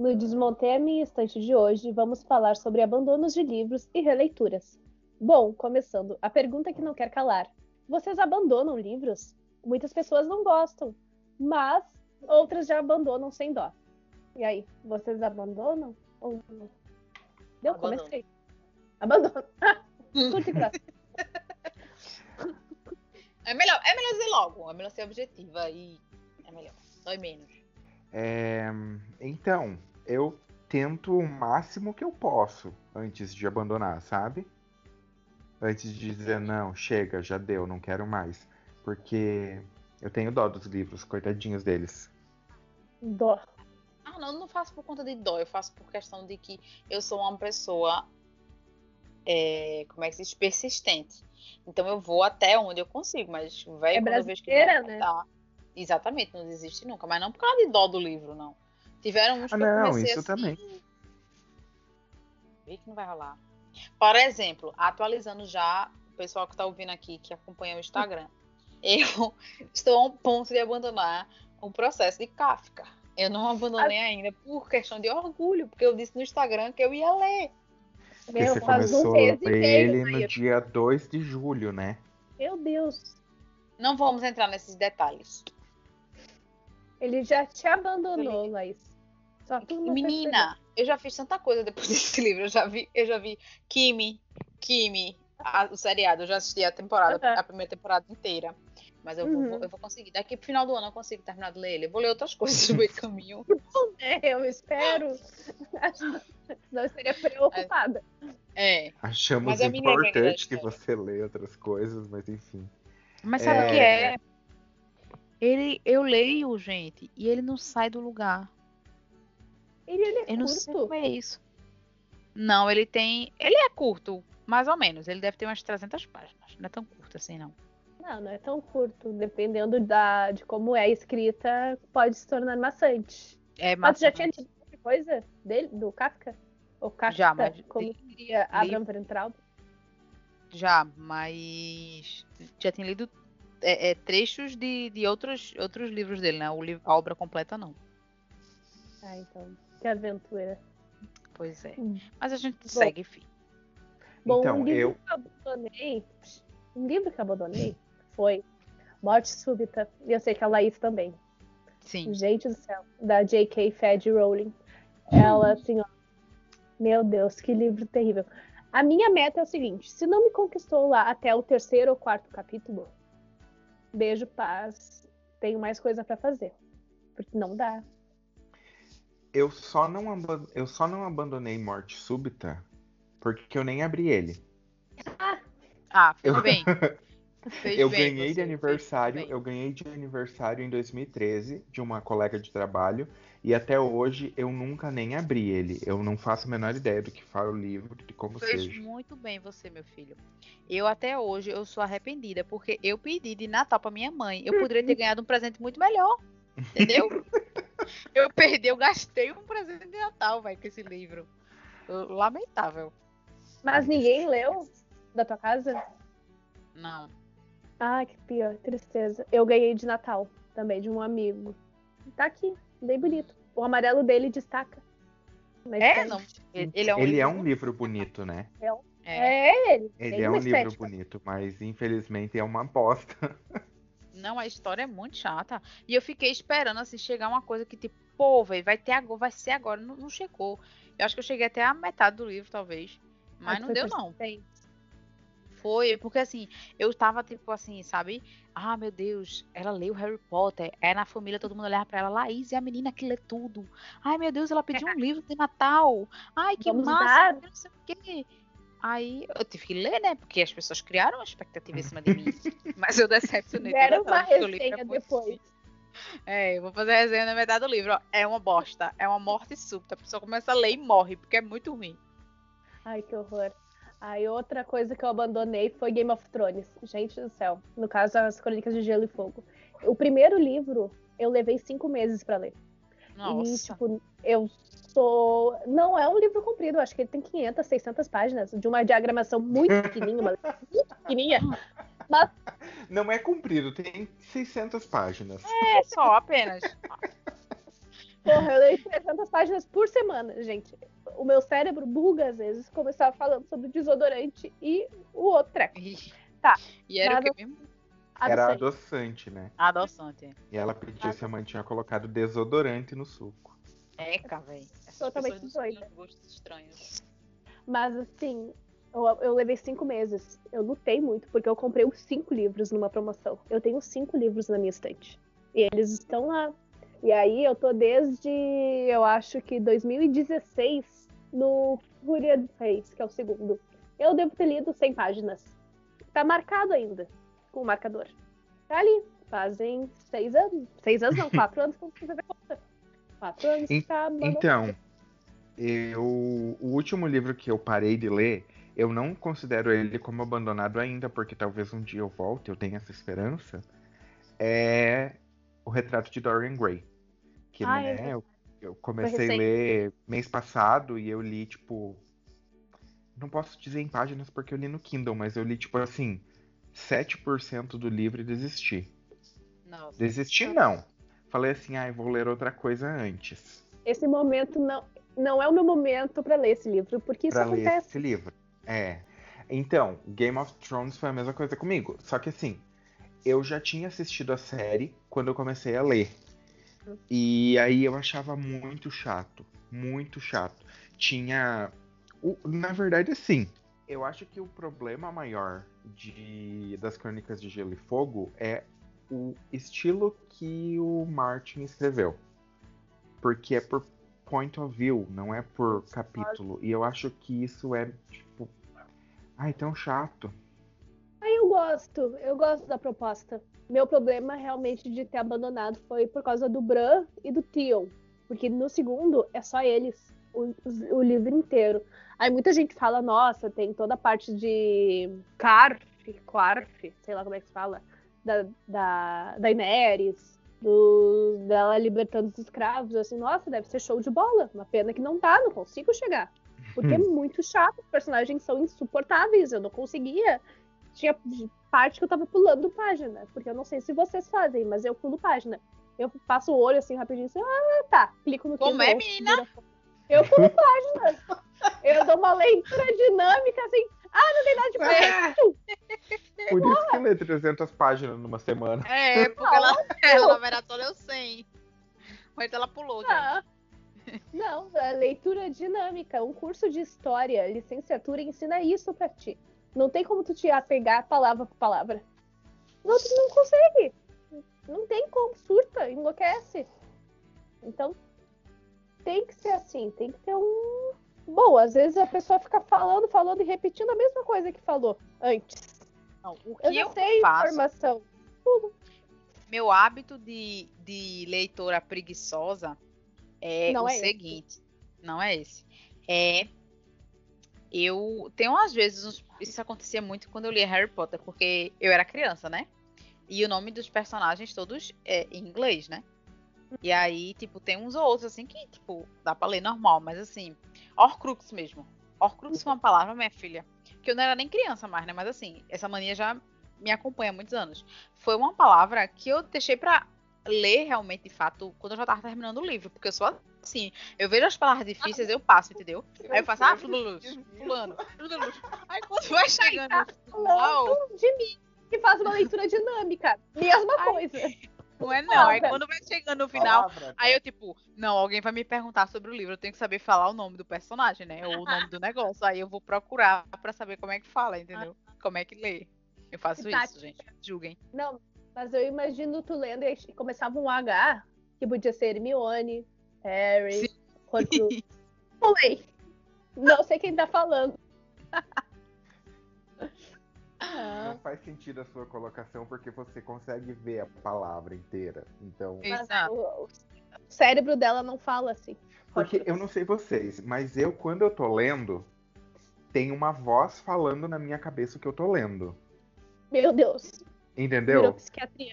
No Desmontei a Minha Estante de hoje, vamos falar sobre abandonos de livros e releituras. Bom, começando, a pergunta que não quer calar. Vocês abandonam livros? Muitas pessoas não gostam, mas outras já abandonam sem dó. E aí, vocês abandonam ou não? Deu, Abandono. comecei. Abandono. Graça. É melhor, é melhor dizer logo, é melhor ser objetiva e é melhor. Dói menos. É, então, eu tento o máximo que eu posso antes de abandonar, sabe? Antes de dizer, não, chega, já deu, não quero mais. Porque eu tenho dó dos livros, coitadinhos deles. Dó. Ah, não, eu não faço por conta de dó, eu faço por questão de que eu sou uma pessoa, é, como é que se diz, persistente. Então eu vou até onde eu consigo, mas vai É quando eu vejo que não né? dá. Exatamente, não desiste nunca, mas não por causa de dó do livro, não. Tiveram uns Ah, que eu não, comecei isso assim, também. Vi que não vai rolar. Por exemplo, atualizando já o pessoal que está ouvindo aqui, que acompanha o Instagram. Eu estou a um ponto de abandonar o processo de Kafka. Eu não abandonei ainda por questão de orgulho, porque eu disse no Instagram que eu ia ler. Porque Meu, você um começou a meio, ele no dia 2 de julho, né? Meu Deus. Não vamos entrar nesses detalhes. Ele já te abandonou, Laís. Não Menina, eu já fiz tanta coisa depois desse livro. Eu já vi, eu já vi Kimi, Kimi, a- o seriado. Eu já assisti a temporada, Aham. a primeira temporada inteira. Mas eu, vou, Uhum. vou- eu vou conseguir. Daqui pro final do ano eu consigo terminar de ler ele. Eu vou ler outras coisas no meio caminho. É, eu espero. Senão eu estaria preocupada. É. Achamos Mas lembro ainda da importante que você leia outras coisas, mas enfim. Mas sabe o que É. é? Ele, eu leio, gente, e ele não sai do lugar. Ele, ele é Eu não sei curto. é isso. Não, ele tem. Ele é curto, mais ou menos. Ele deve ter umas 300 páginas. Não é tão curto assim, não. Não, não é tão curto. Dependendo da, de como é escrita, pode se tornar maçante. É Mas tu já maçante. tinha tido outra coisa dele, do Kafka? Ou Kafka, Já, mas como diria Abraham Weintraub? Já, mas já tinha lido é, é, trechos de, de outros, outros livros dele, né? O a obra completa não. Ah, então, que aventura. Pois é. Hum. Mas a gente segue, filho. Bom, Então, um livro eu- que eu abandonei, um livro que eu abandonei foi Morte Súbita. E eu sei que a Laís também. Sim. Gente do céu, da J.K. Fad Rowling. Ela, assim, ó. Meu Deus, que livro terrível. A minha meta é o seguinte: se não me conquistou lá até o terceiro ou quarto capítulo, beijo, paz. Tenho mais coisa pra fazer. Porque não dá. Eu só não, eu só não abandonei Morte Súbita porque eu nem abri ele. Ah, fez Eu- bem. Fez eu bem ganhei de aniversário, eu ganhei de aniversário em 2013 de uma colega de trabalho e até hoje eu nunca nem abri ele. Eu não faço a menor ideia do que fala o livro, de como Fez seja. muito bem você, meu filho. Eu até hoje eu sou arrependida porque eu pedi de Natal pra minha mãe. Eu poderia ter ganhado um presente muito melhor. Entendeu? eu perdi, eu gastei um presente de Natal, vai, com esse livro. Lamentável. Mas ninguém leu da tua casa? Não. Ah, que pior, tristeza. Eu ganhei de Natal também, de um amigo. Tá aqui, bem bonito. O amarelo dele destaca. É, não. Ele ele é um Ele livro é um livro bonito, né? É. É ele. Ele tem é um uma livro estética. bonito, mas infelizmente é uma aposta. Não, a história é muito chata. E eu fiquei esperando assim chegar uma coisa que tipo, pô, velho, vai ter agora, vai ser agora, não, não chegou. Eu acho que eu cheguei até a metade do livro, talvez. Mas Ah, não deu não. Foi, porque assim, eu tava tipo assim, sabe? Ah, meu Deus, ela leu Harry Potter. É na família, todo mundo olhava pra ela, Laís é a menina que lê tudo. Ai, meu Deus, ela pediu um livro de Natal. Ai, que Vamos massa, dar. não sei o quê. Aí eu tive que ler, né? Porque as pessoas criaram uma expectativa em cima de mim. Mas eu decepcionei. Toda uma resenha depois. É, eu vou fazer a resenha na metade do livro. Ó. É uma bosta. É uma morte súbita. A pessoa começa a ler e morre, porque é muito ruim. Ai, que horror. Aí outra coisa que eu abandonei foi Game of Thrones. Gente do céu. No caso, as Crônicas de Gelo e Fogo. O primeiro livro eu levei cinco meses pra ler. E, Nossa. tipo, eu sou. Não é um livro comprido, acho que ele tem 500, 600 páginas, de uma diagramação muito pequenininha, uma muito pequenininha. Mas Não é comprido, tem 600 páginas. É só, apenas. Porra, eu leio 300 páginas por semana, gente. O meu cérebro buga às vezes, como eu estava falando sobre desodorante e o outro treco. Tá. E era o que mesmo? Era adoçante, né? Adoçante. E ela pediu se a mãe tinha colocado desodorante no suco. Eca, velho. Totalmente doida. Gostos estranhos. Mas assim, eu, eu, levei cinco meses. Eu lutei muito, porque eu comprei os cinco livros numa promoção. Eu tenho cinco livros na minha estante. E eles estão lá. E aí eu tô desde, eu acho que 2016, no Fúria dos Reis, que é o segundo. Eu devo ter lido 100 páginas. Tá marcado ainda, com o marcador. Tá ali. Fazem seis anos. Seis anos não, quatro anos que eu fazer conta. Quatro anos que tá Então, eu, o último livro que eu parei de ler eu não considero ele como abandonado ainda, porque talvez um dia eu volte, eu tenho essa esperança. É o retrato de Dorian Gray. Que ah, né, eu, eu comecei a ler mês passado e eu li, tipo. Não posso dizer em páginas porque eu li no Kindle, mas eu li, tipo assim, 7% do livro e desisti. Nossa. Desisti não. Falei assim, ah, vou ler outra coisa antes. Esse momento não, não é o meu momento para ler esse livro, porque isso pra acontece. Ler esse livro. É. Então, Game of Thrones foi a mesma coisa comigo. Só que assim, eu já tinha assistido a série quando eu comecei a ler. E aí eu achava muito chato. Muito chato. Tinha. O, na verdade, assim. Eu acho que o problema maior de, das Crônicas de Gelo e Fogo é o estilo que o Martin escreveu. Porque é por point of view, não é por capítulo. E eu acho que isso é, tipo. Ai, tão chato. Ai, eu gosto. Eu gosto da proposta. Meu problema realmente de ter abandonado foi por causa do Bran e do Tion. Porque no segundo é só eles. O, o, livro inteiro. Aí muita gente fala, nossa, tem toda a parte de Carf, Quarf, sei lá como é que se fala, da, da, da Daenerys, do, dela libertando os escravos. Assim, nossa, deve ser show de bola. Uma pena que não tá, não consigo chegar. Porque é hum. muito chato, os personagens são insuportáveis, eu não conseguia. Tinha parte que eu tava pulando página, porque eu não sei se vocês fazem, mas eu pulo página. Eu passo o olho assim rapidinho, assim, ah, tá, clico no Como é, menina? Eu pulo página. eu dou uma leitura dinâmica, assim, ah, não tem nada de protesto. Por isso que lê 300 páginas numa semana. É, porque ela, ela maratonou 100. Mas ela pulou, ah. Não, a leitura dinâmica. Um curso de história, licenciatura, ensina isso pra ti. Não tem como tu te apegar palavra por palavra. Não, tu não consegue. Não tem como, surta, enlouquece. Então, tem que ser assim, tem que ter um, Bom, às vezes a pessoa fica falando, falando e repetindo a mesma coisa que falou antes. Não, o que eu, eu sei faço, informação. Tudo. Meu hábito de, de leitora preguiçosa é não o é seguinte. Esse. Não é esse. É. Eu tenho às vezes. Isso acontecia muito quando eu lia Harry Potter, porque eu era criança, né? E o nome dos personagens todos é em inglês, né? E aí, tipo, tem uns ou outros, assim, que, tipo, dá pra ler normal, mas assim, Horcrux mesmo. Horcrux foi uma palavra, minha filha, que eu não era nem criança mais, né? Mas assim, essa mania já me acompanha há muitos anos. Foi uma palavra que eu deixei pra ler realmente, de fato, quando eu já tava terminando o livro, porque eu sou assim, eu vejo as palavras difíceis, eu passo, entendeu? Aí eu faço, ah, fulano, fulano, fulano. Aí quando vai chegando no final... de mim, que faz uma leitura dinâmica, mesma coisa. Não é não. Aí quando vai chegando no final, aí eu tipo, não, alguém vai me perguntar sobre o livro, eu tenho que saber falar o nome do personagem, né? Ou o nome do negócio. Aí eu vou procurar pra saber como é que fala, entendeu? Como é que lê. Eu faço isso, gente. Julguem. Não, mas eu imagino tu lendo e começava um H, que podia ser Hermione, Harry, Horcrux. Pulei. Não sei quem tá falando. Não faz sentido a sua colocação porque você consegue ver a palavra inteira. Então. O, o cérebro dela não fala assim. Porque eu não sei vocês, mas eu, quando eu tô lendo, tem uma voz falando na minha cabeça o que eu tô lendo. Meu Deus. Entendeu?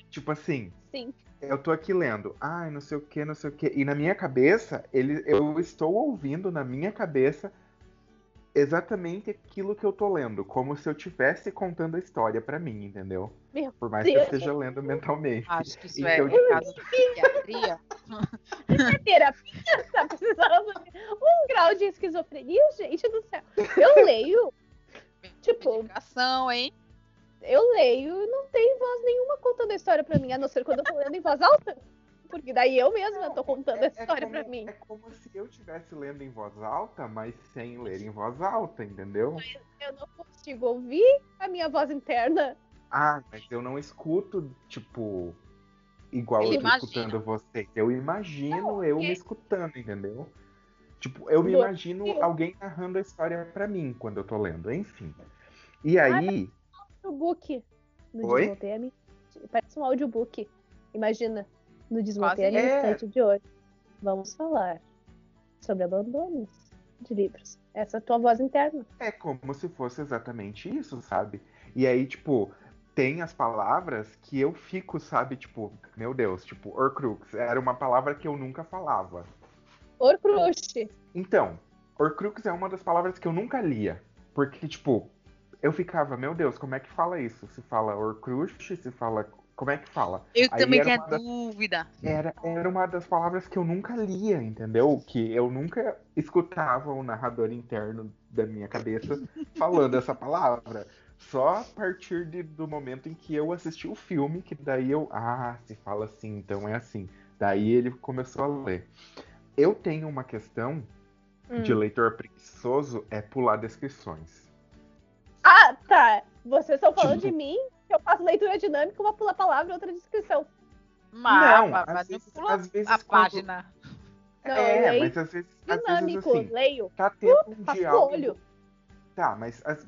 Tipo assim. Sim. Eu tô aqui lendo, ai, não sei o que, não sei o que. E na minha cabeça, ele, eu estou ouvindo na minha cabeça exatamente aquilo que eu tô lendo, como se eu estivesse contando a história para mim, entendeu? Meu Por mais Deus. que eu esteja lendo mentalmente. Acho que isso Então, é um caso de psiquiatria. É terapia? Tá precisando de um grau de esquizofrenia, gente do céu. Eu leio, Tipo- Medicação, hein? eu leio e não tem voz nenhuma contando a história pra mim, a não ser quando eu tô lendo em voz alta. Porque daí eu mesma tô contando a É- é história como- pra mim. É como se eu estivesse lendo em voz alta, mas sem ler em voz alta, entendeu? Eu não consigo ouvir a minha voz interna. Ah, mas eu não escuto, tipo, igual Ele eu tô imagina. escutando você. Eu imagino Não, eu é- me escutando, entendeu? Tipo, eu me imagino alguém narrando a história pra mim quando eu tô lendo, enfim. E aí, Audiobook. No Oi? Parece um audiobook. Imagina. No Desmontei a Quase é. De hoje. Vamos falar sobre abandonos de livros. Essa é a tua voz interna. é como se fosse exatamente isso, sabe? E aí, tipo, tem as palavras que eu fico, sabe, tipo, meu Deus, tipo, Horcrux era uma palavra que eu nunca falava. Horcrux. Então, Horcrux é uma das palavras que eu nunca lia. Porque, tipo, eu ficava, meu Deus, como é que fala isso? Se fala Horcrux, se fala. Como é que fala? Eu Aí também das- dúvida. Era, era uma das palavras que eu nunca lia, entendeu? Que eu nunca escutava o narrador interno da minha cabeça falando essa palavra. Só a partir de- do momento em que eu assisti o filme, que daí eu. Ah, se fala assim, então é assim. Daí ele começou a ler. Eu tenho uma questão Hum. de leitor preguiçoso é pular descrições. Ah, tá. Vocês estão falando Tipo- de mim? Que eu faço leitura dinâmica, uma pula palavra e outra descrição. Mas, Não, mas às vezes- pula às vezes a quando- página. Não, é, leio mas às vezes, às vezes Dinâmico, assim, leio. tá tendo um Faço diálogo. olho. Tá, mas as-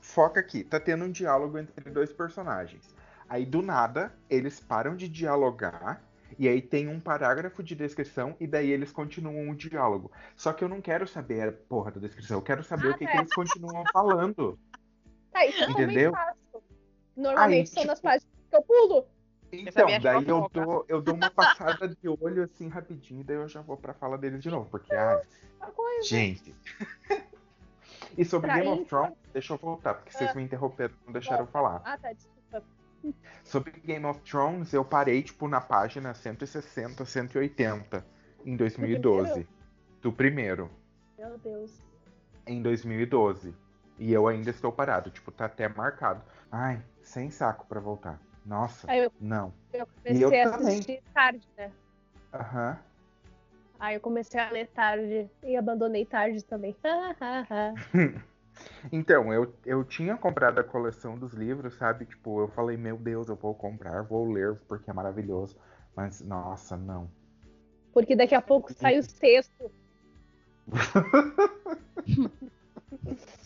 foca aqui, tá tendo um diálogo entre dois personagens. Aí do nada, eles param de dialogar e aí tem um parágrafo de descrição e daí eles continuam o diálogo. Só que eu não quero saber a porra da descrição, eu quero saber o que, que eles continuam falando. Tá, isso eu Entendeu? Normalmente Aí, são tipo- nas páginas que eu pulo. Então, daí eu dou, eu dou uma passada de olho assim rapidinho, daí eu já vou pra fala deles de novo, porque coisa. gente. E sobre Pra Game of isso- Thrones, deixa eu voltar, porque vocês me interromperam, não deixaram eu falar. Ah, tá, desculpa. Sobre Game of Thrones, eu parei, tipo, na página 160, 180, em 2012. Do primeiro, Meu Deus. em 2012. E eu ainda estou parado, tipo, tá até marcado. Ai, sem saco pra voltar. Nossa, eu, não. eu E eu comecei a também. assistir tarde, né? Aham. Aí eu comecei a ler tarde e abandonei tarde também. Então, eu, eu tinha comprado a coleção dos livros, sabe? Tipo, eu falei, meu Deus, eu vou comprar, vou ler, porque é maravilhoso. Mas, nossa, não. Porque daqui a pouco sai o sexto.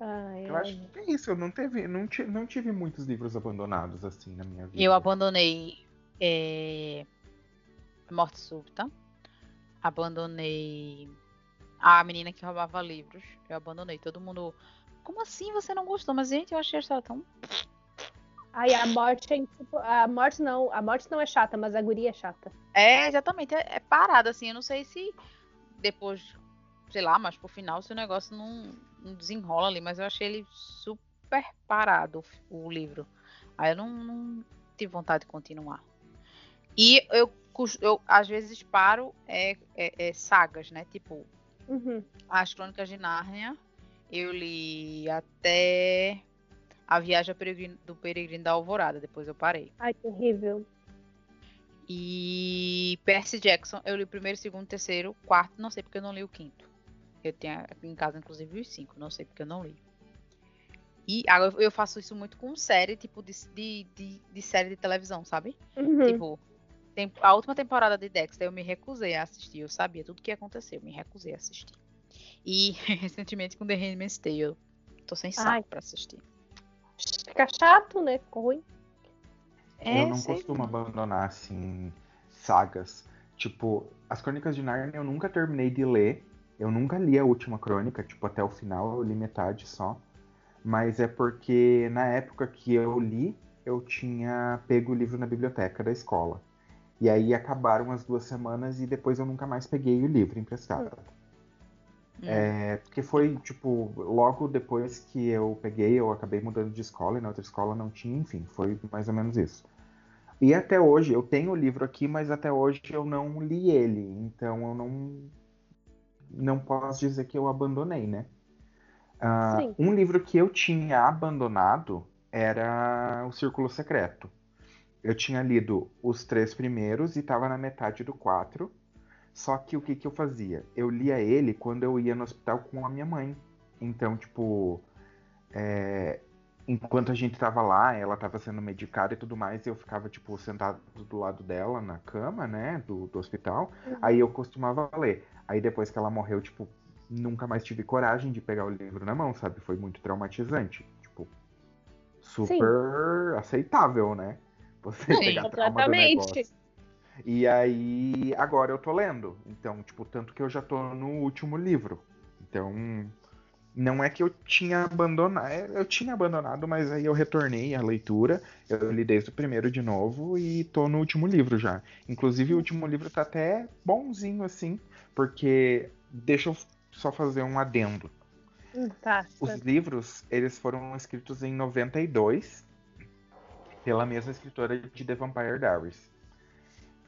Ai, Eu acho que é isso, eu não, teve, não, não tive muitos livros abandonados assim na minha vida. Eu abandonei é, Morte Súbita. Abandonei a menina que roubava livros. Eu abandonei. Todo mundo. Como assim você não gostou? Mas, gente, eu achei a história tão. Ai, a morte é insupor- A morte não. A morte não é chata, mas a guria é chata. É, exatamente. É, é parado, assim. Eu não sei se depois, sei lá, mas pro final, se o negócio não, não desenrola ali. Mas eu achei ele super parado, o livro. Aí eu não, não tive vontade de continuar. E eu, eu às vezes paro é, é- é sagas, né? Tipo, Uhum. as Crônicas de Nárnia. Eu li até A Viagem do Peregrino da Alvorada. Depois eu parei. Ai, terrível. E Percy Jackson, eu li o primeiro, segundo, terceiro, quarto, não sei porque eu não li o quinto. Eu tenho aqui em casa, inclusive, os cinco, não sei porque eu não li. E agora eu faço isso muito com série, tipo de, de, de, de série de televisão, sabe? Uhum. Tipo, tem, a última temporada de Dexter eu me recusei a assistir, eu sabia tudo que ia acontecer, eu me recusei a assistir. E recentemente com The Handmaid's Tale, tô sem saco Ai. pra assistir. Fica chato, né? Ficou ruim. É, eu não sei costumo abandonar assim sagas. Tipo, as Crônicas de Narnia eu nunca terminei de ler. Eu nunca li a última crônica, tipo, até o final, eu li metade só. Mas é porque na época que eu li, eu tinha pego o livro na biblioteca da escola. E aí acabaram as duas semanas e depois eu nunca mais peguei o livro emprestado. Hum. É, porque foi, tipo, logo depois que eu peguei, eu acabei mudando de escola e na outra escola não tinha, enfim, foi mais ou menos isso. E até hoje, eu tenho o livro aqui, mas até hoje eu não li ele, então eu não, não posso dizer que eu abandonei, né? Uh, um livro que eu tinha abandonado era O Círculo Secreto. Eu tinha lido os três primeiros e estava na metade do quatro. Só que o que, que eu fazia? Eu lia ele quando eu ia no hospital com a minha mãe. Então, tipo, é, enquanto a gente tava lá, ela tava sendo medicada e tudo mais, eu ficava, tipo, sentado do lado dela na cama, né, do, do hospital. Uhum. Aí eu costumava ler. Aí depois que ela morreu, tipo, nunca mais tive coragem de pegar o livro na mão, sabe? Foi muito traumatizante. Tipo, super Sim. aceitável, né? Você Sim, pegar completamente. E aí, agora eu tô lendo. Então, tipo, tanto que eu já tô no último livro. Então, não é que eu tinha abandonado. É, eu tinha abandonado, mas aí eu retornei à leitura. Eu li desde o primeiro de novo e tô no último livro já. Inclusive, o último livro tá até bonzinho, assim, porque. Deixa eu só fazer um adendo. Hum, tá, Os livros, eles foram escritos em 92 pela mesma escritora de The Vampire Diaries.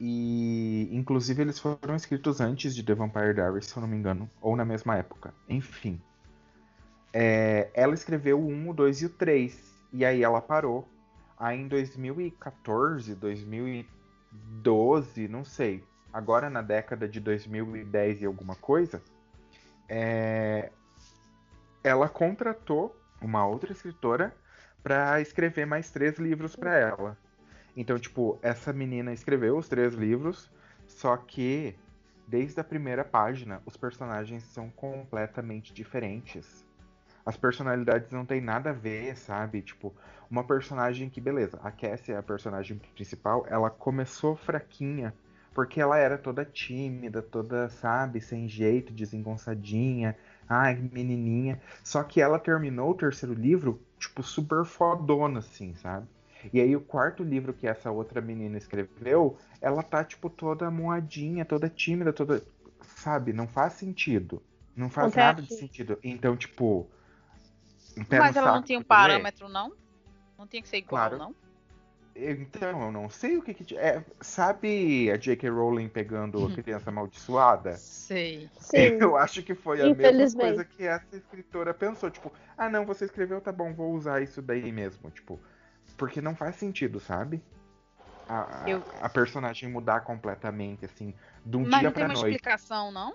E, inclusive, eles foram escritos antes de The Vampire Diaries, se eu não me engano, ou na mesma época. Enfim. É, ela escreveu o 1, o 2 e o 3. E aí ela parou. Aí em 2014, 2012, não sei. Agora na década de 2010 e alguma coisa, é, ela contratou uma outra escritora para escrever mais três livros para ela. Então, tipo, essa menina escreveu os três livros, só que desde a primeira página os personagens são completamente diferentes. As personalidades não têm nada a ver, sabe? Tipo, uma personagem que, beleza, a Cassie é a personagem principal, ela começou fraquinha, porque ela era toda tímida, toda, sabe, sem jeito, desengonçadinha, ai, menininha. Só que ela terminou o terceiro livro, tipo, super fodona, assim, sabe? E aí o quarto livro que essa outra menina escreveu, ela tá, tipo, toda moadinha, toda tímida, toda. Sabe? Não faz sentido. Não faz nada de sentido. Então, tipo. Mas ela não tinha um parâmetro, não? Não tinha que ser igual, claro. não? Então, eu não sei o que que. É, sabe a J.K. Rowling pegando a criança amaldiçoada? Sei. Sim. Eu acho que foi a mesma coisa que essa escritora pensou. Tipo, ah, não, você escreveu, tá bom, vou usar isso daí mesmo. Tipo, porque não faz sentido, sabe? A, eu... a personagem mudar completamente, assim, de um Mas dia pra noite. Mas não tem uma explicação, não?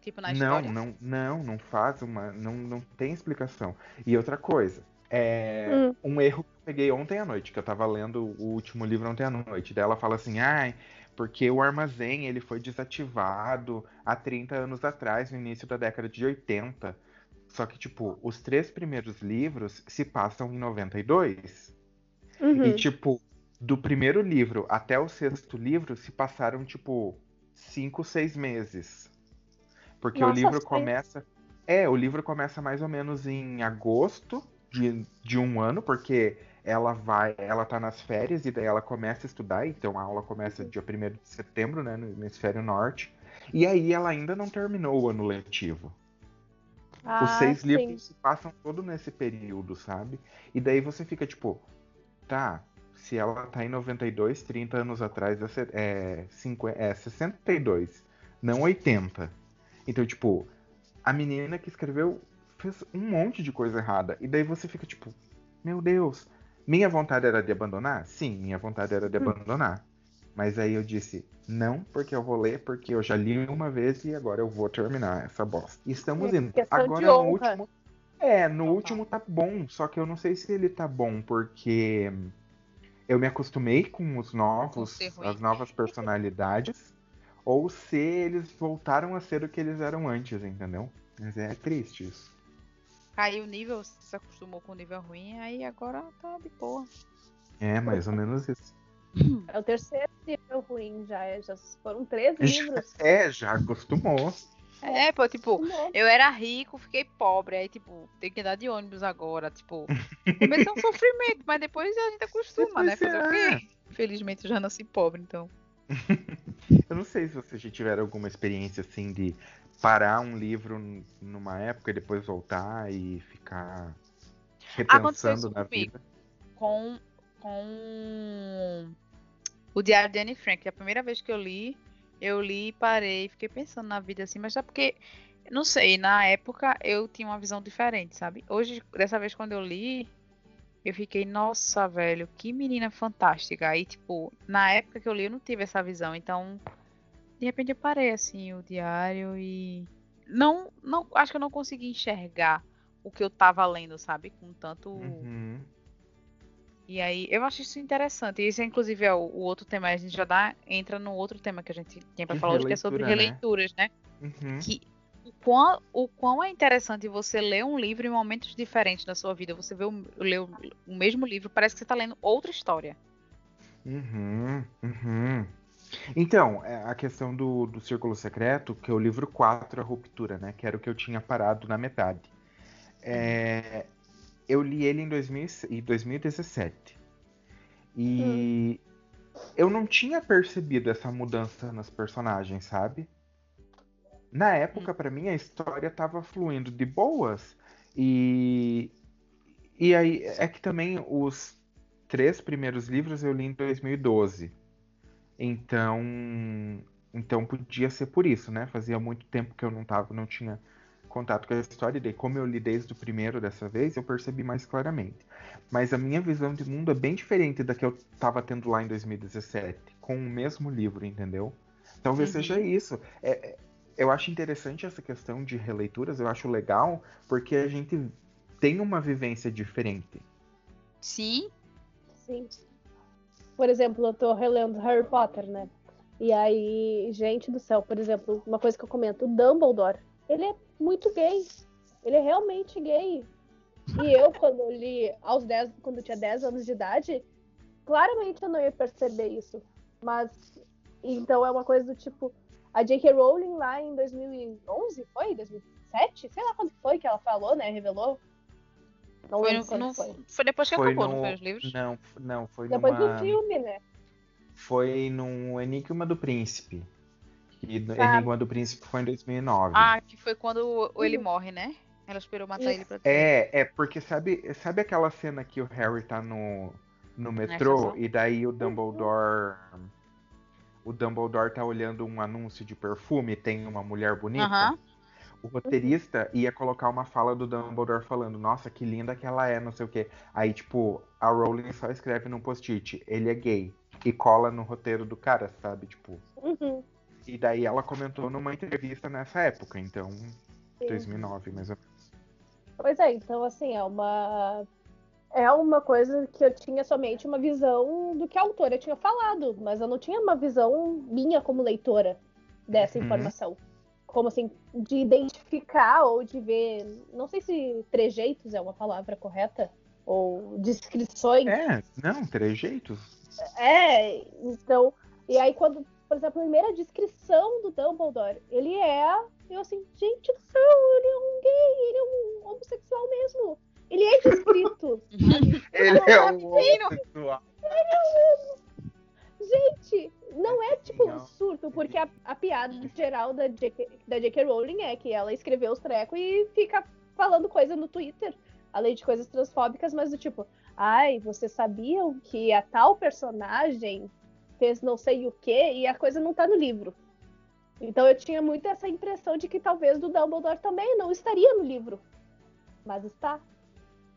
Tipo, na não, história? Não, não, não faz uma. Não, não tem explicação. E outra coisa, é hum. um erro que eu peguei ontem à noite, que eu tava lendo o último livro ontem à noite. Daí ela fala assim, ai, porque o armazém ele foi desativado há 30 anos atrás, no início da década de 80. Só que, tipo, os três primeiros livros se passam em 92. Uhum. E, tipo, do primeiro livro até o sexto livro se passaram, tipo, cinco, seis meses. Porque Nossa, o livro começa. É, o livro começa mais ou menos em agosto de, de um ano, porque ela vai, ela tá nas férias e daí ela começa a estudar, então a aula começa dia 1 de setembro, né, no hemisfério norte. E aí ela ainda não terminou o ano letivo. Ah, Os seis sim. livros se passam todo nesse período, sabe? E daí você fica tipo, tá, se ela tá em 92, 30 anos atrás é, 50, é 62, não 80. Então, tipo, a menina que escreveu fez um monte de coisa errada. E daí você fica tipo, meu Deus, minha vontade era de abandonar? Sim, minha vontade era de hum. abandonar. Mas aí eu disse, não, porque eu vou ler, porque eu já li uma vez e agora eu vou terminar essa bosta. E estamos é indo. Agora no último. É, no último tá bom, só que eu não sei se ele tá bom, porque eu me acostumei com os novos, as novas personalidades, ou se eles voltaram a ser o que eles eram antes, entendeu? Mas é triste isso. Caiu o nível, se acostumou com o nível ruim, aí agora tá de boa. É, mais ou menos isso. É o terceiro nível ruim já, é, já foram três livros. é, já acostumou. É, pô, tipo, eu era rico, fiquei pobre, aí, tipo, tem que andar de ônibus agora, tipo, começou um sofrimento, mas depois a gente acostuma, né? Fazer o quê? Infelizmente eu já nasci pobre, então. eu não sei se vocês já tiveram alguma experiência assim de parar um livro numa época e depois voltar e ficar repensando na vida. Com, com o Diário de Anne Frank. A primeira vez que eu li, eu li e parei, fiquei pensando na vida assim, mas só porque, não sei, na época eu tinha uma visão diferente, sabe? Hoje, dessa vez quando eu li, eu fiquei, nossa, velho, que menina fantástica. Aí, tipo, na época que eu li, eu não tive essa visão. Então, de repente eu parei assim o diário e não, não, acho que eu não consegui enxergar o que eu tava lendo, sabe, com tanto uhum. E aí, eu acho isso interessante. E esse, inclusive, é o, o, outro tema. A gente já dá, entra no outro tema que a gente tinha para falar hoje, que é sobre né? releituras, né? Uhum. Que o quão, o quão é interessante você ler um livro em momentos diferentes da sua vida. Você vê o, ler o, o mesmo livro, parece que você está lendo outra história. Uhum, uhum. Então, é, a questão do, do Círculo Secreto, que é o livro 4, A Ruptura, né? Que era o que eu tinha parado na metade. É, eu li ele em, 2000, em 2017. E hum. eu não tinha percebido essa mudança nos personagens, sabe? Na época, para mim, a história tava fluindo de boas. E. E aí, é que também os três primeiros livros eu li em 2012. Então. Então podia ser por isso, né? Fazia muito tempo que eu não tava, não tinha contato com a história, e daí, como eu li desde o primeiro dessa vez, eu percebi mais claramente. Mas a minha visão de mundo é bem diferente da que eu estava tendo lá em 2017, com o mesmo livro, entendeu? Talvez uhum. seja isso. É, é, eu acho interessante essa questão de releituras, eu acho legal, porque a gente tem uma vivência diferente. Sim. Sim. Por exemplo, eu tô relendo Harry Potter, né? E aí, gente do céu, por exemplo, uma coisa que eu comento, o Dumbledore, ele é muito gay. Ele é realmente gay. E eu, quando eu li aos 10, quando eu tinha 10 anos de idade, claramente eu não ia perceber isso. Mas, então é uma coisa do tipo, a J.K. Rowling lá em 2011, foi? 2007? Sei lá quando foi que ela falou, né? Revelou. Não foi, no, no, foi. foi. depois que foi acabou, no, não foi os livros? Não, não, foi Depois numa... do filme, né? Foi no Enigma do Príncipe. E ah. Enigma do Príncipe foi em 2009. Ah, que foi quando ele morre, né? Ela esperou matar ele pra É, é, porque sabe, sabe aquela cena que o Harry tá no, no metrô e daí o Dumbledore. O Dumbledore tá olhando um anúncio de perfume e tem uma mulher bonita. Uhum. O roteirista ia colocar uma fala do Dumbledore falando, nossa, que linda que ela é, não sei o quê. Aí, tipo, a Rowling só escreve num post-it, ele é gay. E cola no roteiro do cara, sabe? Tipo. Uhum. E daí ela comentou numa entrevista nessa época, então, Sim. 2009 mais ou menos. Pois é, então assim, é uma é uma coisa que eu tinha somente uma visão do que a autora tinha falado, mas eu não tinha uma visão minha como leitora dessa uhum. informação. Como assim, de identificar ou de ver, não sei se trejeitos é uma palavra correta, ou descrições. É, não, trejeitos. É, então, e aí quando por exemplo, a primeira descrição do Dumbledore, ele é. Eu assim, gente do céu, ele é um gay, ele é um homossexual mesmo. Ele é descrito. ele é um homossexual. Ele é um Gente, não é tipo um surto, porque a, a piada geral da J.K. da J.K. Rowling é que ela escreveu os trecos e fica falando coisa no Twitter, além de coisas transfóbicas, mas do tipo, ai, vocês sabiam que a tal personagem fez não sei o que e a coisa não tá no livro. Então eu tinha muito essa impressão de que talvez do Dumbledore também não estaria no livro. Mas está.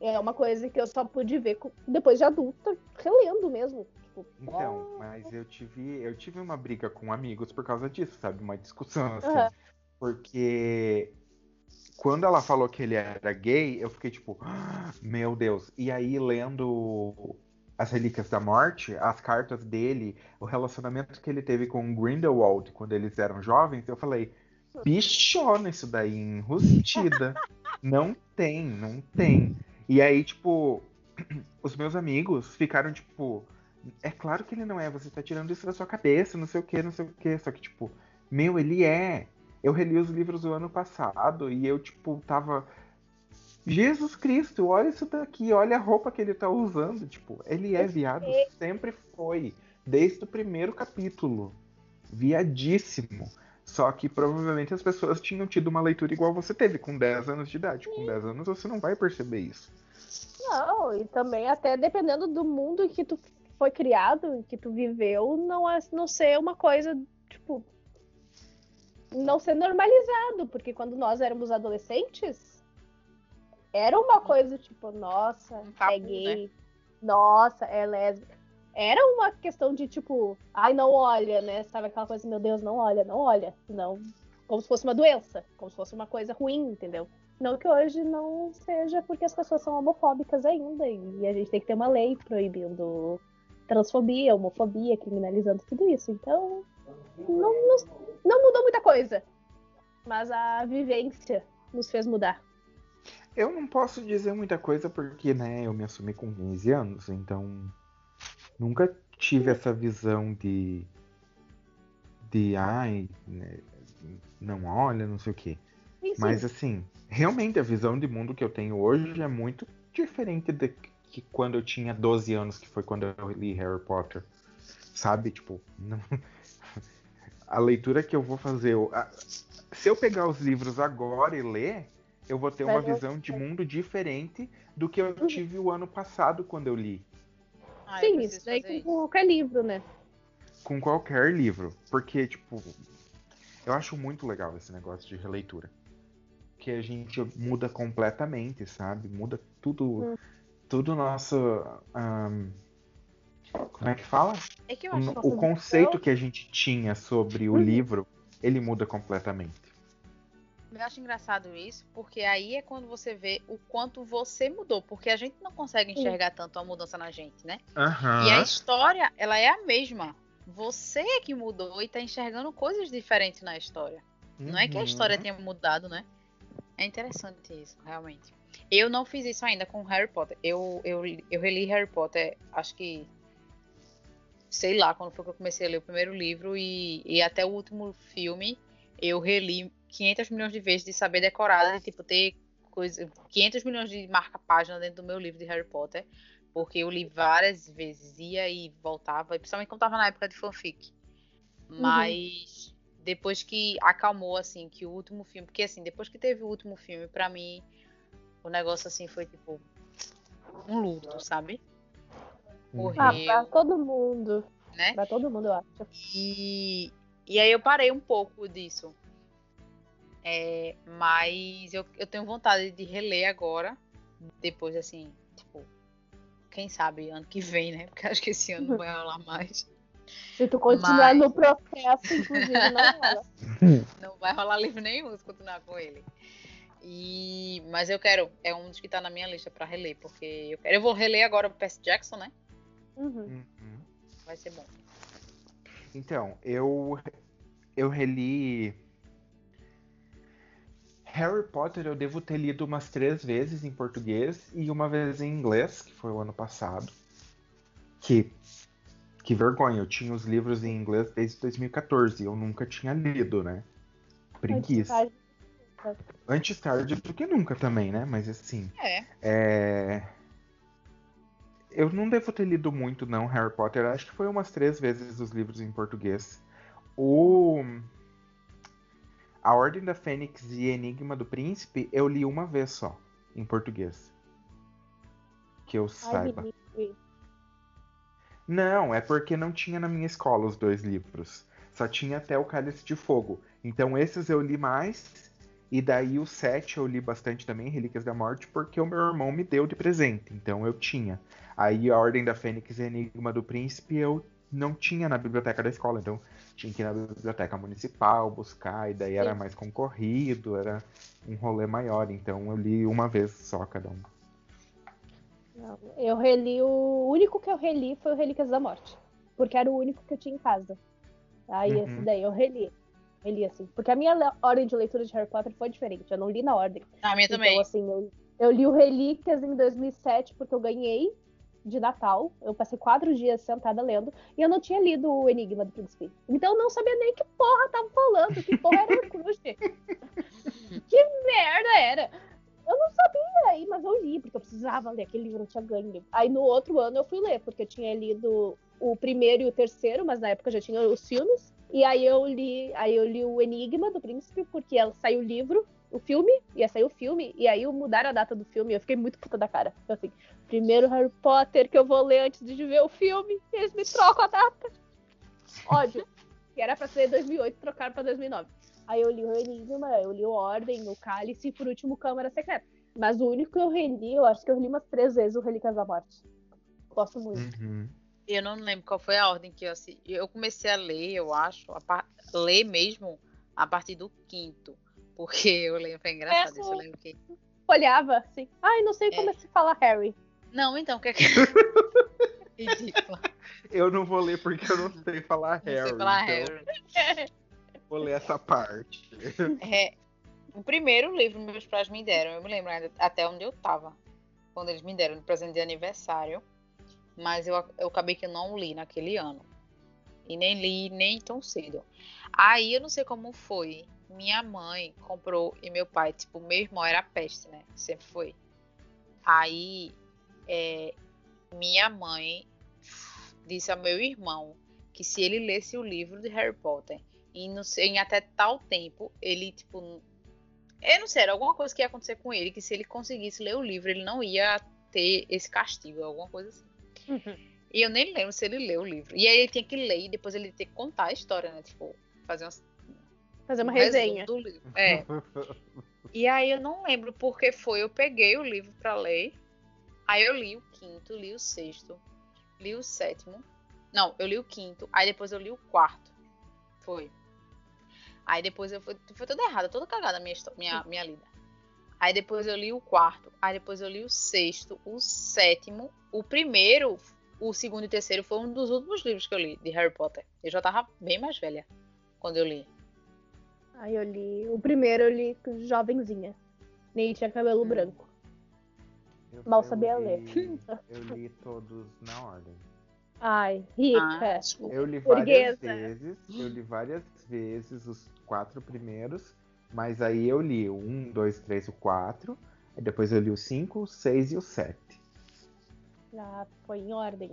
É uma coisa que eu só pude ver depois de adulta, relendo mesmo. Tipo, então, mas eu tive, eu tive uma briga com amigos por causa disso, sabe? Uma discussão assim. Uhum. Porque quando ela falou que ele era gay, eu fiquei tipo, ah, meu Deus. E aí, lendo as Relíquias da Morte, as cartas dele, o relacionamento que ele teve com Grindelwald quando eles eram jovens, eu falei, bichona isso daí, enrustida. não tem, não tem. E aí, tipo, os meus amigos ficaram, tipo, é claro que ele não é, você tá tirando isso da sua cabeça, não sei o que, não sei o que. Só que, tipo, meu, ele é. Eu reli os livros do ano passado e eu, tipo, tava Jesus Cristo, olha isso daqui, olha a roupa que ele tá usando. Tipo, ele é viado, sempre foi. Desde o primeiro capítulo. Viadíssimo. Só que provavelmente as pessoas tinham tido uma leitura igual você teve, com 10 anos de idade. Com 10 anos você não vai perceber isso. Não, e também até dependendo do mundo que tu foi criado, que tu viveu, não é não ser uma coisa, tipo, não ser normalizado, porque quando nós éramos adolescentes, era uma coisa tipo, nossa, Um tabu, é gay, nossa, é lésbica. Era uma questão de tipo, ai, não olha, né? Sabe aquela coisa, meu Deus, não olha, não olha. Não, como se fosse uma doença, como se fosse uma coisa ruim, entendeu? Não que hoje não seja porque as pessoas são homofóbicas ainda e a gente tem que ter uma lei proibindo transfobia, homofobia, criminalizando tudo isso. Então, não, não, não mudou muita coisa. Mas a vivência nos fez mudar. Eu não posso dizer muita coisa porque, né, eu me assumi com 15 anos, então nunca tive essa visão de de ai, né, não olha, não sei o quê. Sim, sim. Mas assim, realmente a visão de mundo que eu tenho hoje é muito diferente de que quando eu tinha 12 anos, que foi quando eu li Harry Potter. Sabe? Tipo, não... a leitura que eu vou fazer. eu- Se eu pegar os livros agora e ler, eu vou ter uma visão de mundo diferente do que eu Uhum. tive o ano passado quando eu li. Ah, eu Sim, isso daí com qualquer livro, né? Com qualquer livro. Porque, tipo, eu acho muito legal esse negócio de releitura. Que a gente muda completamente, sabe? Muda tudo. Hum. Tudo nosso. ahn, como é que fala? É que eu O, o conceito que a gente tinha sobre o Uhum. livro, ele muda completamente. Eu acho engraçado isso, porque aí é quando você vê o quanto você mudou, porque a gente não consegue enxergar tanto a mudança na gente, né? Aham. E a história, ela é a mesma. Você é que mudou e tá enxergando coisas diferentes na história. Não é que a Uhum. história tenha mudado, né? É interessante isso, realmente. Eu não fiz isso ainda com Harry Potter. Eu, eu, eu reli Harry Potter, acho que. Sei lá, quando foi que eu comecei a ler o primeiro livro e, e até o último filme, eu reli 500 milhões de vezes de saber decorada, de tipo ter coisa, 500 milhões de marca-página dentro do meu livro de Harry Potter, porque eu li várias vezes, ia e voltava, principalmente quando tava na época de fanfic. Mas depois que acalmou, assim, que o último filme, porque assim, depois que teve o último filme, pra mim, o negócio assim foi tipo um luto, sabe? Uhum. Ah, Morreu, pra todo mundo. né? Pra todo mundo, eu acho. E, e aí eu parei um pouco disso. É, mas eu, eu tenho vontade de reler agora. Depois, assim, tipo, quem sabe ano que vem, né? Porque acho que esse ano não vai rolar mais. Se tu continuar Mas- no processo, inclusive, não rola. Não vai rolar livro nenhum se continuar com ele. E, mas eu quero, é um dos que tá na minha lista pra reler, porque eu quero. Eu vou reler agora o Percy Jackson, né? Uhum. Uhum. Vai ser bom. Então, eu eu reli Harry Potter eu devo ter lido umas três vezes em português e uma vez em inglês, que foi o ano passado. Que que vergonha, eu tinha os livros em inglês desde 2014, eu nunca tinha lido, né? Preguiça. Antes tarde do que nunca também, né? Mas assim, É. é... Eu não devo ter lido muito, não, Harry Potter. Acho que foi umas três vezes os livros em português. O... A Ordem da Fênix e Enigma do Príncipe eu li uma vez só, em português. Que eu Ai, saiba. Não, é porque não tinha na minha escola os dois livros. Só tinha até o Cálice de Fogo. Então esses eu li mais. E daí o sete eu li bastante também, Relíquias da Morte, porque o meu irmão me deu de presente. Então eu tinha. Aí a Ordem da Fênix e Enigma do Príncipe eu não tinha na biblioteca da escola. Então tinha que ir na biblioteca municipal buscar. E daí era Sim. mais concorrido, era um rolê maior. Então eu li uma vez só cada um. Eu reli o... o único que eu reli foi o Relíquias da Morte. Porque era o único que eu tinha em casa. Aí Uhum. esse daí eu reli. Reli assim. Porque a minha ordem de leitura de Harry Potter foi diferente. Eu não li na ordem. A minha também. Então, assim, eu, eu li o Relíquias em 2007 porque eu ganhei de Natal. Eu passei quatro dias sentada lendo. E eu não tinha lido o Enigma do Príncipe. Então eu não sabia nem que porra tava falando. Que porra era o Crush. que merda era. Eu não sabia aí, mas eu li, porque eu precisava ler aquele livro, eu tinha ganho. Aí no outro ano eu fui ler, porque eu tinha lido o primeiro e o terceiro, mas na época já tinha os filmes. E aí eu li, aí eu li o Enigma do Príncipe, porque ela saiu o livro, o filme, ia sair o filme, e aí mudaram a data do filme, eu fiquei muito puta da cara. Eu assim, primeiro Harry Potter que eu vou ler antes de ver o filme, eles me trocam a data. Ódio. que era pra ser 2008, trocaram pra 2009. Aí eu li o Enigma, eu li o Ordem, o Cálice e por último Câmara Secreta. Mas o único que eu reli, eu acho que eu li umas três vezes o Relíquias da Morte. Gosto muito. Uhum. Eu não lembro qual foi a ordem que eu assisti. Eu comecei a ler, eu acho, a par... ler mesmo a partir do quinto. Porque eu lembro, foi engraçado É, isso. Eu lembro que. Olhava assim, ai, não sei como É. se fala Harry. Não, então, o que é que. Ridículo. Eu não vou ler porque eu não sei falar Não Harry. sei falar então Harry. Vou ler essa parte. É, o primeiro livro meus pais me deram, eu me lembro até onde eu tava. Quando eles me deram de presente de aniversário. Mas eu, eu acabei que eu não li naquele ano. E nem li nem tão cedo. Aí eu não sei como foi. Minha mãe comprou e meu pai, tipo, meu irmão era peste, né? Sempre foi. Aí é, minha mãe disse ao meu irmão que se ele lesse o livro de Harry Potter e sei, em até tal tempo, ele, tipo. Eu não sei, era alguma coisa que ia acontecer com ele, que se ele conseguisse ler o livro, ele não ia ter esse castigo, alguma coisa assim. E eu nem lembro se ele leu o livro. E aí ele tinha que ler e depois ele tinha que contar a história, né? Tipo, fazer uma, Fazer uma um resenha. do livro. É. E aí eu não lembro porque foi. Eu peguei o livro pra ler. Aí eu li o quinto, li o sexto, li o sétimo. Não, eu li o quinto. Aí depois eu li o quarto. Foi. Aí depois eu fui, foi toda errada, toda cagada a minha, minha, minha lida. Aí depois eu li o quarto. Aí depois eu li o sexto, o sétimo. O primeiro, o segundo e o terceiro foi um dos últimos livros que eu li de Harry Potter. Eu já tava bem mais velha quando eu li. Aí eu li. O primeiro eu li jovenzinha. Nem tinha cabelo Hum. branco. Eu- Mal eu sabia ler. li- Eu li todos na ordem. Ai, rica. Ah. Eu li várias Burguesa. vezes. Eu li várias vezes os quatro primeiros. Mas aí eu li o um, dois, três, o quatro. Aí depois eu li o cinco, o seis e o sete. Já foi em ordem.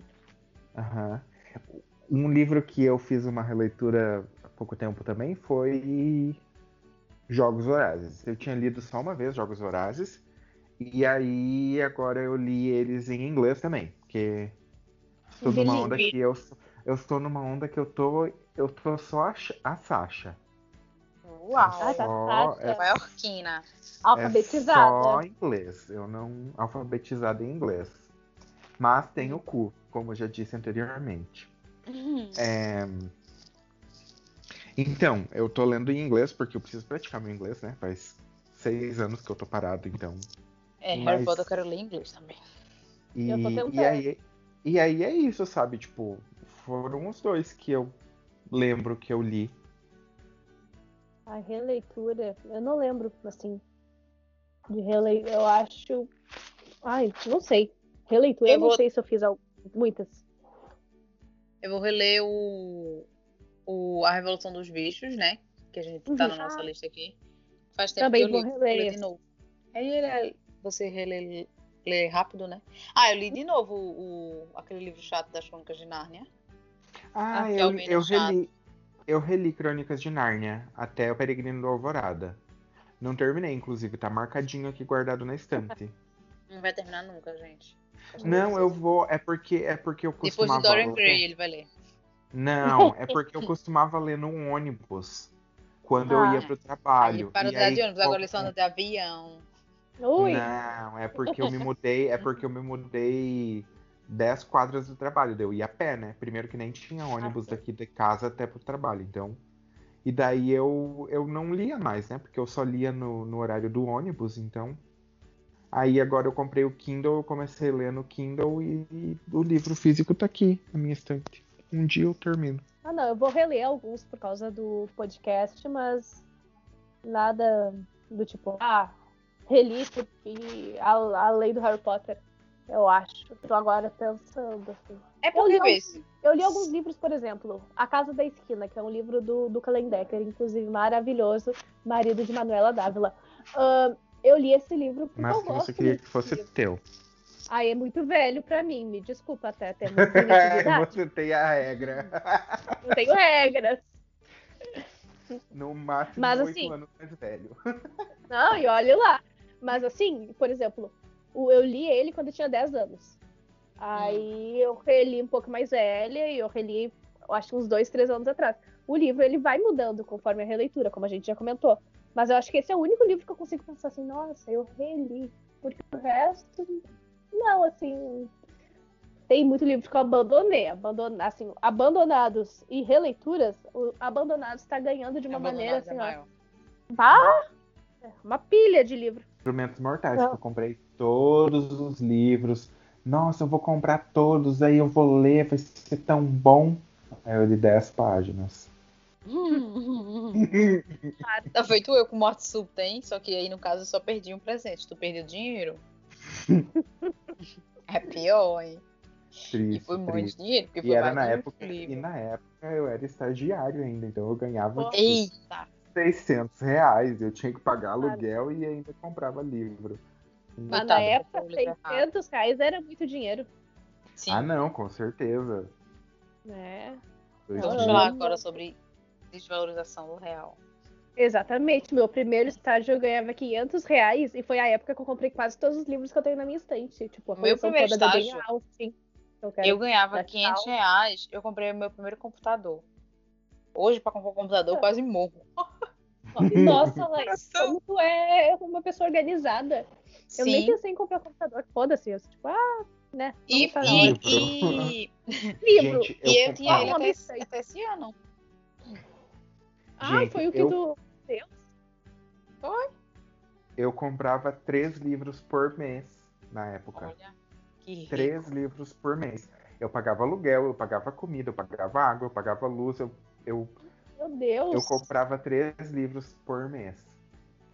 Aham. Um livro que eu fiz uma releitura há pouco tempo também foi Jogos Vorazes. Eu tinha lido só uma vez Jogos Vorazes. E aí agora eu li eles em inglês também. Porque estou numa onda que eu, eu estou numa onda que eu tô. Eu tô só a, a Sasha. Uau! Tá. Só- Sasha. é Vai Orquina. Alfabetizada. É só inglês. Eu não alfabetizado em inglês. Mas tenho cu, como eu já disse anteriormente. É, Então, eu tô lendo em inglês porque eu preciso praticar meu inglês, né? Faz seis anos que eu tô parado, então. É, Mas- Harry Potter eu quero ler em inglês também. E, Eu tô tentando. e, aí, e aí é isso, sabe? Tipo, foram os dois que eu lembro que eu li. A releitura, eu não lembro, assim, de releitura. Eu acho. Ai, não sei. Releitura, eu, Eu não vou- sei se eu fiz al- muitas. Eu vou reler o, o A Revolução dos Bichos, né? Que a gente tá Uhum. na nossa lista aqui. Faz tempo Também que eu li, vou vou reler ler de novo. Aí ele é- você relê lê rápido, né? Ah, eu li de novo o, o- aquele livro chato das Crônicas de Nárnia. Ah, Ah, eu, Calvino eu Chato. reli. Eu reli Crônicas de Nárnia até o Peregrino do Alvorada. Não terminei, inclusive, tá marcadinho aqui guardado na estante. Não vai terminar nunca, gente. Não, eu vou. É porque é porque eu Depois costumava. de Dorian Gray ele vai ler. Não, é porque eu costumava ler no ônibus quando eu Ah. ia pro Aí trabalho. para E de ônibus, agora eles só andam de avião. Ui, Não, é porque eu me mudei, é porque eu me mudei 10 quadras do trabalho, eu ia a pé, né? Primeiro que nem tinha ônibus daqui de casa até pro trabalho, então. E daí eu, eu não lia mais, né? Porque eu só lia no, no horário do ônibus, então. Aí agora eu comprei o Kindle, eu comecei a ler no Kindle e, e o livro físico tá aqui na minha estante. Um dia eu termino. Ah, não, eu vou reler alguns por causa do podcast, mas nada do tipo, ah, reli porque a, a lei do Harry Potter, eu acho. Tô agora pensando, assim. É Eu porque li, alguns, eu li alguns livros, por exemplo, A Casa da Esquina, que é um livro do, do Kalendecker, inclusive maravilhoso, marido de Manuela Dávila. Ahn, eu li esse livro porque Mas eu gosto você queria que fosse livro. teu. Ai, é muito velho pra mim, me desculpa até, idade. você tem a regra. Não tenho regras. No máximo Mas, assim, anos mais velho. Não, e olha lá. Mas assim, por exemplo, eu li ele quando eu tinha 10 anos. Aí eu reli um pouco mais velha e eu reli, eu acho, uns dois, três anos atrás. O livro, ele vai mudando conforme a releitura, como a gente já comentou. Mas eu acho que esse é o único livro que eu consigo pensar assim, nossa, eu reli. Porque o resto, não, assim... Tem muito livro que eu abandonei. Abandon... Assim, abandonados e releituras, o Abandonados está ganhando de uma maneira é assim, ó. maior. Pá! Uma pilha de livro. Instrumentos Mortais, Não. que eu comprei todos os livros. Nossa, eu vou comprar todos, aí eu vou ler, vai ser tão bom. Aí eu li 10 páginas. Tá feito eu com morte súbita, hein? Só que aí, no caso, eu só perdi um presente. Tu perdeu dinheiro? é pior, hein? E Triste, foi muito triste. dinheiro, porque E foi era mais na de época, livro. e na época eu era estagiário ainda, então eu ganhava Eita! 600 reais. Eu tinha que pagar aluguel e ainda comprava livro. Mas Coitado, na época, comprou o livro errado. 600 reais era muito dinheiro. Sim. Ah, não, com certeza. Dois Vamos falar agora sobre desvalorização do real. Exatamente. Meu primeiro estágio eu ganhava 500 reais e foi a época que eu comprei quase todos os livros que eu tenho na minha estante. Tipo, a Meu primeiro toda da Jane estágio- Austen. Eu. Eu ganhava Natal. 500 reais, eu comprei o meu primeiro computador. Hoje, pra comprar um computador, eu quase morro. Nossa, Laís, como tu é uma pessoa organizada. Eu nem Sim. pensei em comprar um computador. Foda-se. Eu, tipo, ah, né? E, e, livro. e, livro. Gente, e eu eu tinha ele até, esse- até esse ano. Gente, foi o que eu- tu. Deus. Eu comprava três livros por mês na época. Olha, que rico. Três livros por mês. Eu pagava aluguel, eu pagava comida, eu pagava água, eu pagava luz, eu, eu, Meu Deus. eu comprava três livros por mês.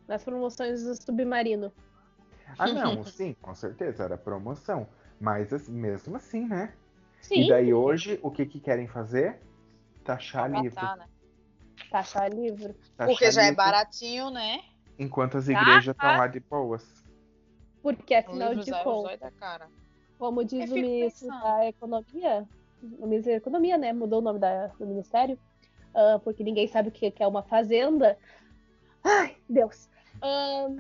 Nas promoções do Submarino. Ah, não, sim, com certeza, era promoção. Mas assim, mesmo assim, né? Sim, E daí hoje, o que que querem fazer? Taxar Pra livro. matar, né? taxar livro. Taxar Porque já é livro, baratinho, né? Enquanto as Tá, igrejas estão tá. lá de boas. Porque afinal livro de é contas. zóio da cara. Como diz o ministro pensando. da Economia, o ministro da Economia, né? Mudou o nome da- do ministério, ah, porque ninguém sabe o que é uma fazenda. Ai, Deus. Ahn,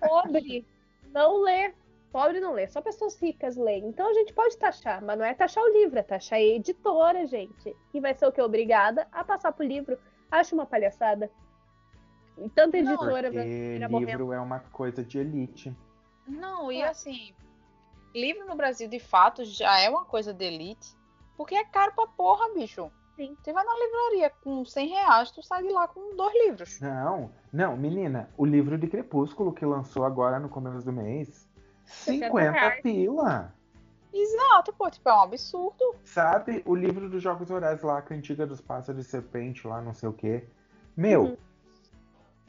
pobre não lê. Pobre não lê, só pessoas ricas leem. Então a gente pode taxar, mas não é taxar o livro, é taxar a editora, gente. Que vai ser o que? Obrigada a passar pro livro. Acho uma palhaçada. E tanta Não, editora brasileira morrendo. livro é uma coisa de elite. Não, e É. assim, livro no Brasil de fato já é uma coisa de elite. Porque é caro pra porra, bicho. Sim. Você vai na livraria com 100 reais, tu sai de lá com dois livros. Não, não, menina, o livro de Crepúsculo que lançou agora no começo do mês, 60 50 reais. pila. Exato, pô, tipo, é um absurdo. Sabe? O livro dos Jogos Horários lá, a Cantiga dos Pássaros e Serpente lá, não sei o quê. Meu, Uhum.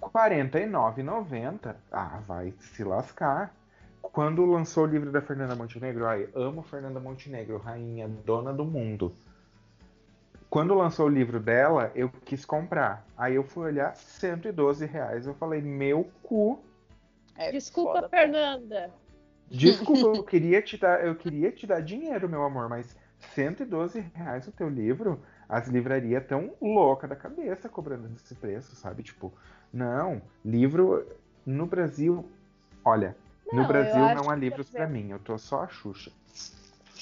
R$ 49,90. Ah, vai se lascar. Quando lançou o livro da Fernanda Montenegro, ai, amo Fernanda Montenegro, rainha, dona do mundo. Quando lançou o livro dela, eu quis comprar. Aí eu fui olhar, 112 reais. Eu falei, meu cu. É Desculpa, foda. Fernanda. Desculpa, eu queria te dar, eu queria te dar dinheiro, meu amor, mas 112 reais o teu livro, as livrarias tão louca da cabeça cobrando esse preço, sabe? Tipo, não, livro no Brasil, olha, no Não, eu Brasil não há livros por pra mim, eu tô só a Xuxa.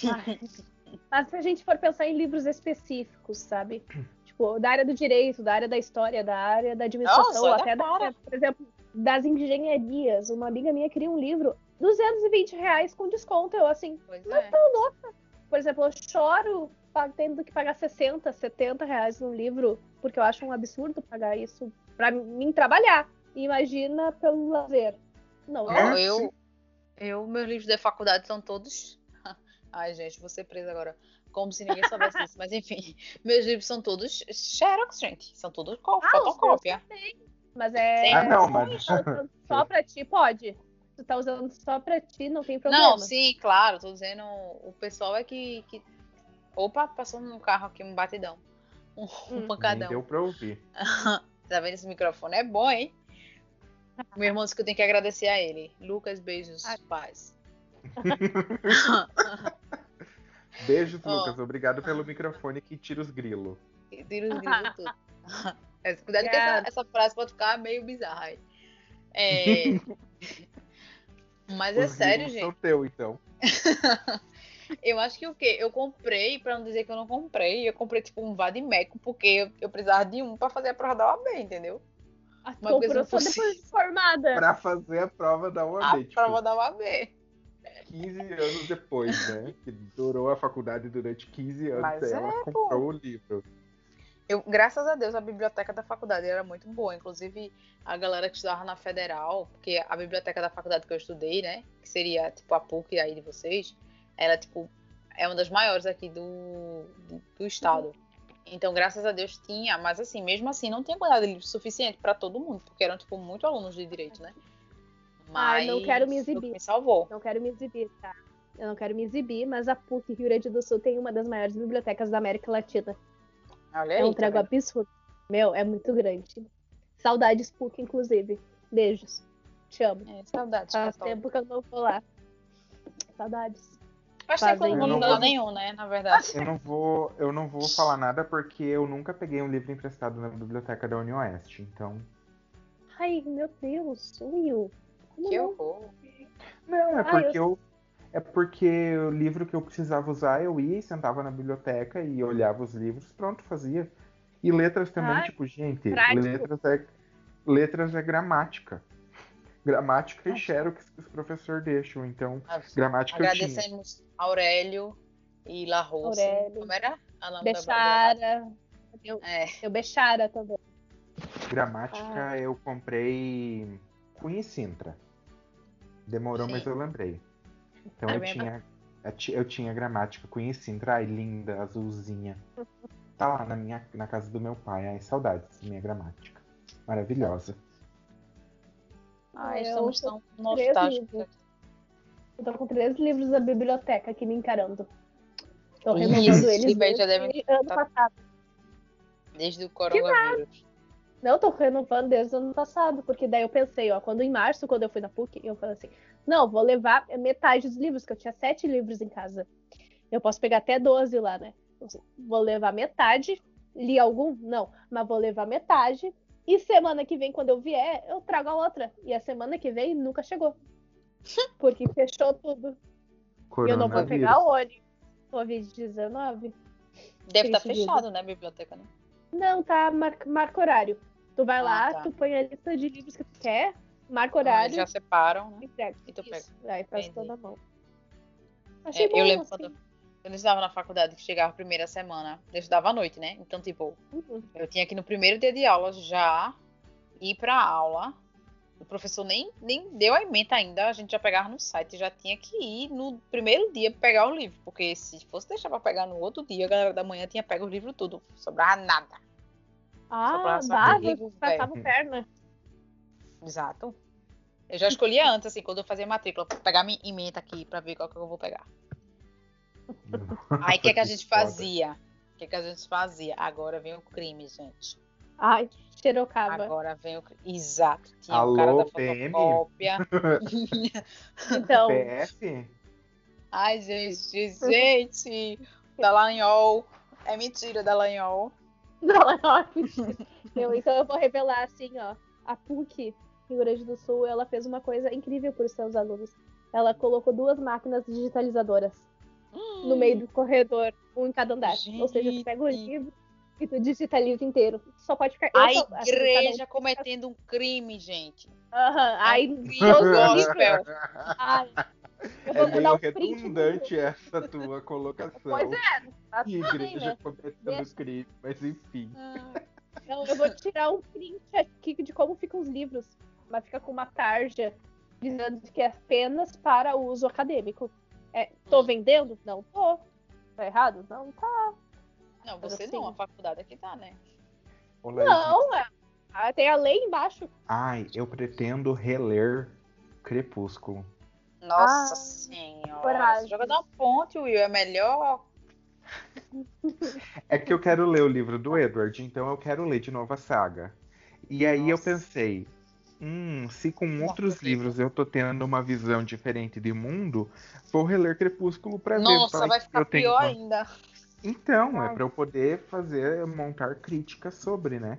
Mas se a gente for pensar em livros específicos, sabe? Tipo, da área do direito, da área da história, da área da administração, Nossa, até da por exemplo, das engenharias. Uma amiga minha queria um livro 220 reais com desconto. Eu assim, Pois não é. tão louca. Por exemplo, eu choro tendo que pagar 60, 70 reais num livro, porque eu acho um absurdo pagar isso pra mim trabalhar. Imagina pelo lazer. Não, né? É, eu, eu, meus livros da faculdade são todos. Ai, gente, vou ser presa agora. Como se ninguém soubesse disso. Mas enfim, meus livros são todos Xerox, gente. São todos Ah, fotocópia. Mas é. Ah, não, mas- Tá só pra ti, pode. Tu tá usando só pra ti, não tem problema. Não, sim, claro, tô dizendo. O pessoal é que. que... Opa, passou num carro aqui, um batidão. Um, um Hum. Nem pancadão. deu pra ouvir. Tá vendo esse microfone? É bom, hein? Meu irmão disse que eu tenho que agradecer a ele. Lucas, beijos, Ah. paz. Beijos, Ó. Lucas, obrigado pelo microfone que tira os grilos. Tira os grilos tudo. É, cuidado que essa, essa, frase pode ficar meio bizarra aí. É... Mas é Os sério, livros gente. São teu, então. eu acho que o quê? Eu comprei, pra não dizer que eu não comprei, eu comprei tipo um Vadimeco, porque eu, eu precisava de um pra fazer a prova da OAB, entendeu? Ah, Uma comprou coisa só depois de formada. Pra fazer a prova da A UAB. tipo, prova da OAB. 15 anos depois, né? Que durou a faculdade durante 15 anos. Mas ela é, comprou pô. o livro. Eu, graças a Deus, a biblioteca da faculdade era muito boa. Inclusive, a galera que estudava na federal, porque a biblioteca da faculdade que eu estudei, né? Que seria tipo a PUC aí de vocês, ela tipo é uma das maiores aqui do, do, do estado. Então, graças a Deus tinha, mas assim, mesmo assim, não tinha quantidade de livros suficiente para todo mundo, porque eram tipo muito alunos de direito, né? Ai, não quero me exibir. Me salvou. Não quero me exibir, tá? Eu não quero me exibir, mas a PUC Rio Grande do Sul tem uma das maiores bibliotecas da América Latina. Olha É aí, um tá trago vendo? absurdo. Meu, é muito grande. Saudades PUC, inclusive. Beijos. Te amo. É, saudades. Faz Católica. tempo que eu não vou lá. Saudades. Tempo que eu não vou nenhum, né? Na verdade. Eu não vou, eu não vou falar nada porque eu nunca peguei um livro emprestado na biblioteca da Unioeste. Então, Ai, meu Deus. Will. Que não? horror. não, é Ah, porque eu é porque o livro que eu precisava usar, eu ia e sentava na biblioteca e olhava os livros, pronto, fazia. E letras também, Ai, tipo, gente, prático. letras é letras é gramática. Gramática e Nossa. xerox que os professores deixam, então Ah, gramática eu tinha. Agradecemos Aurélio e La Rosa. Aurélio. Como era? A nome Bechara. Eu, É. eu Bechara também. Gramática eu comprei Cunha e Sintra. Demorou, Sim. mas eu lembrei. Então Ah, eu tinha, eu ti- eu tinha gramática Cunha e Sintra, ai linda, azulzinha. Tá lá na minha na casa do meu pai, ai saudades, minha gramática. Maravilhosa. Ai, Eu estamos tão nostálgicos. Eu tô com três livros da biblioteca aqui me encarando. Tô esses eles já desde devem ano tá- passado. Desde o coronavírus. Não, tô renovando desde o ano passado, porque daí eu pensei, ó, quando em março, quando eu fui na PUC, eu falei assim, não, vou levar metade dos livros, que eu tinha sete livros em casa. Eu posso pegar até 12 lá, né? Falei, Vou levar metade, li algum? Não, mas vou levar metade, e semana que vem, quando eu vier, eu trago a outra. E a semana que vem nunca chegou. Porque fechou tudo. E eu não vou pegar o ônibus. Covid-19. Deve estar Triste vida. fechado, né, a biblioteca, né? Não, tá, marca, marca horário. Tu vai Ah, lá, tá. tu põe a lista de livros que tu quer, marca Ah, horário já separam, né? e entrega. E tu pega. Aí faz Entendi. toda a mão. É, Achei bom, eu lembro assim. quando, quando eu estudava na faculdade, que chegava a primeira semana, eu estudava à noite, né? Então, tipo, Uhum. eu tinha que no primeiro dia de aula já ir pra aula. O professor nem, nem deu a emenda ainda, a gente já pegava no site, já tinha que ir no primeiro dia pegar o livro, porque se fosse deixar pra pegar no outro dia, a galera da manhã tinha pego o livro tudo, sobrava nada. Ah, você passava perna. Exato. Eu já escolhia antes, assim, quando eu fazia matrícula, pegar minha emenda aqui pra ver qual que eu vou pegar. Aí o que, que a gente fazia? O que, que a gente fazia? Agora vem o crime, gente. Ai, Xerocaba. Agora vem o crime. Exato. Tinha Alô, o cara da PM? fotocópia. Então, PF? Ai, gente, gente. Dallagnol. É mentira, Dallagnol. Eu- então eu vou revelar assim, ó. A PUC, Rio Grande do Sul, ela fez uma coisa incrível para os seus alunos. Ela colocou duas máquinas digitalizadoras no meio do corredor, um em cada andar. Ou seja, tu pega o Gente. livro e tu digitaliza inteiro. Tu só pode ficar. A só- assim, cada um- igreja cometendo um crime, gente. Aham, aí É um crime gospel. Ai, eu É meio um print. redundante essa tua colocação. Pois é, bem, igreja né? cometendo Deixa. crime, mas enfim. Então, eu vou tirar um print aqui de como ficam os livros. Mas fica com uma tarja dizendo que é apenas para uso acadêmico. É, tô vendendo? Não tô. Tá errado? Não tá. Não, você assim- não, a faculdade aqui tá, né? Larissa, Não, é. Ah, tem a lei embaixo. Ai, eu pretendo reler Crepúsculo. Nossa Ah, senhora. coragem. Você joga da ponte, Will. É melhor. É que eu quero ler o livro do Edward, então eu quero ler de novo a saga. E aí eu Nossa. pensei, hum, se com Nossa, outros que livros eu tô tendo uma visão diferente de mundo, vou reler Crepúsculo pra ver. Nossa, vai se ficar eu tenho pior uma- ainda. Então, é Ai. pra eu poder fazer, montar críticas sobre, né?